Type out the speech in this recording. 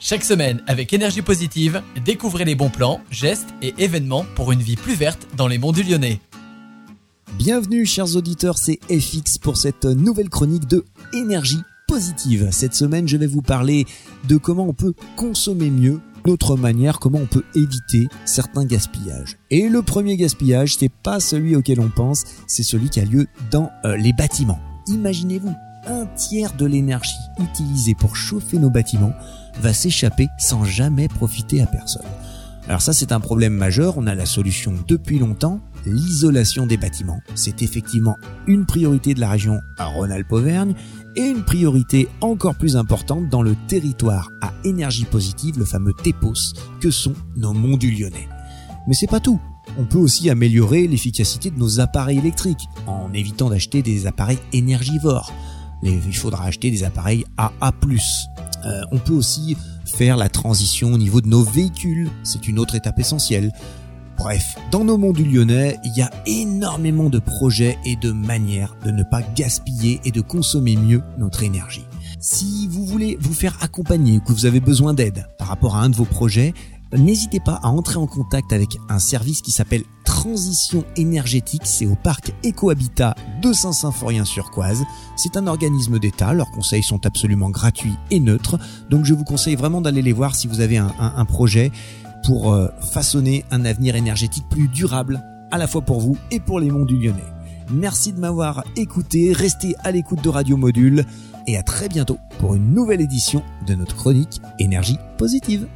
Chaque semaine, avec énergie positive, découvrez les bons plans, gestes et événements pour une vie plus verte dans les monts du Lyonnais. Bienvenue chers auditeurs, c'est FX pour cette nouvelle chronique de énergie positive. Cette semaine, je vais vous parler de comment on peut consommer mieux notre manière, comment on peut éviter certains gaspillages. Et le premier gaspillage, c'est pas celui auquel on pense, c'est celui qui a lieu dans euh, les bâtiments. Imaginez-vous, un tiers de l'énergie utilisée pour chauffer nos bâtiments va s'échapper sans jamais profiter à personne. Alors ça c'est un problème majeur, on a la solution depuis longtemps, l'isolation des bâtiments. C'est effectivement une priorité de la région à Rhône-Alpes-Auvergne et une priorité encore plus importante dans le territoire à énergie positive, le fameux TEPOS, que sont nos monts du Lyonnais. Mais c'est pas tout. On peut aussi améliorer l'efficacité de nos appareils électriques en évitant d'acheter des appareils énergivores. Il faudra acheter des appareils AA+. Euh, on peut aussi faire la transition au niveau de nos véhicules, c'est une autre étape essentielle. Bref, dans nos mondes du Lyonnais, il y a énormément de projets et de manières de ne pas gaspiller et de consommer mieux notre énergie. Si vous voulez vous faire accompagner ou que vous avez besoin d'aide par rapport à un de vos projets, n'hésitez pas à entrer en contact avec un service qui s'appelle Transition énergétique. C'est au parc Ecohabitat de Saint-Symphorien-sur-Coise. C'est un organisme d'État. Leurs conseils sont absolument gratuits et neutres. Donc je vous conseille vraiment d'aller les voir si vous avez un, projet pour euh, façonner un avenir énergétique plus durable à la fois pour vous et pour les monts du Lyonnais. Merci de m'avoir écouté, restez à l'écoute de Radio Module et à très bientôt pour une nouvelle édition de notre chronique Énergie positive.